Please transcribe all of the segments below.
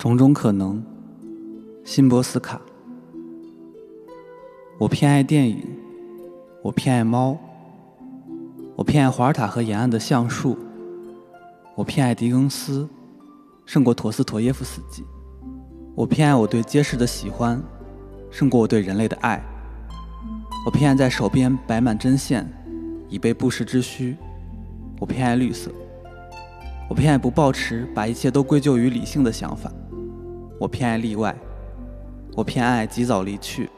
种种可能，辛波斯卡。我偏爱电影，我偏爱猫，我偏爱华尔塔和沿岸的橡树，我偏爱狄更斯，胜过陀思妥耶夫斯基。我偏爱我对街市的喜欢，胜过我对人类的爱。我偏爱在手边摆满针线，以备不时之需。我偏爱绿色。我偏爱不抱持把一切都归咎于理性的想法。我偏爱例外，我偏爱及早离去，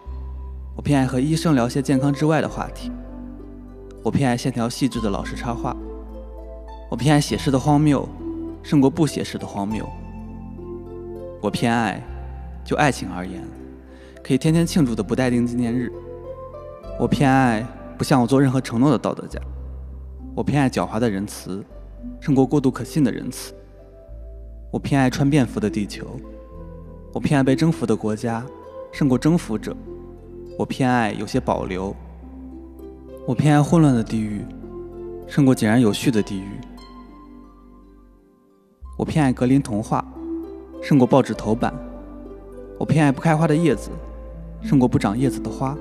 我偏爱和医生聊些健康之外的话题，我偏爱线条细致的老式插画，我偏爱写诗的荒谬，胜过不写诗的荒谬。我偏爱，就爱情而言，可以天天庆祝的不待定纪念日。我偏爱不向我做任何承诺的道德家，我偏爱狡猾的仁慈，胜过过度可信的仁慈。我偏爱穿便服的地球。我偏爱被征服的国家，胜过征服者。我偏爱有些保留。我偏爱混乱的地狱，胜过井然有序的地狱。我偏爱格林童话，胜过报纸头版。我偏爱不开花的叶子，胜过不长叶子的花。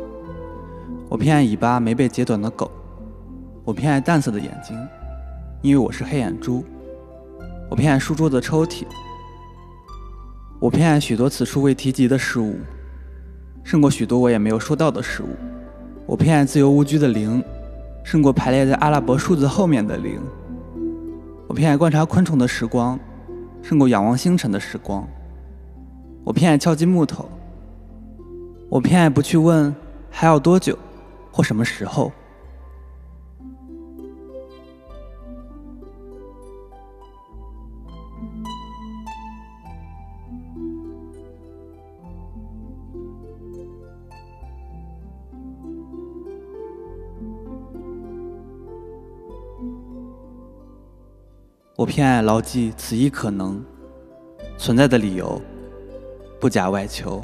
我偏爱尾巴没被截短的狗。我偏爱淡色的眼睛，因为我是黑眼珠。我偏爱书桌的抽屉。我偏爱许多此处未提及的事物，胜过许多我也没有说到的事物。我偏爱自由无拘的零，胜过排列在阿拉伯数字后面的零。我偏爱观察昆虫的时光，胜过仰望星辰的时光。我偏爱敲击木头。我偏爱不去问还要多久，或什么时候。我偏爱牢记此一可能存在的理由，不假外求。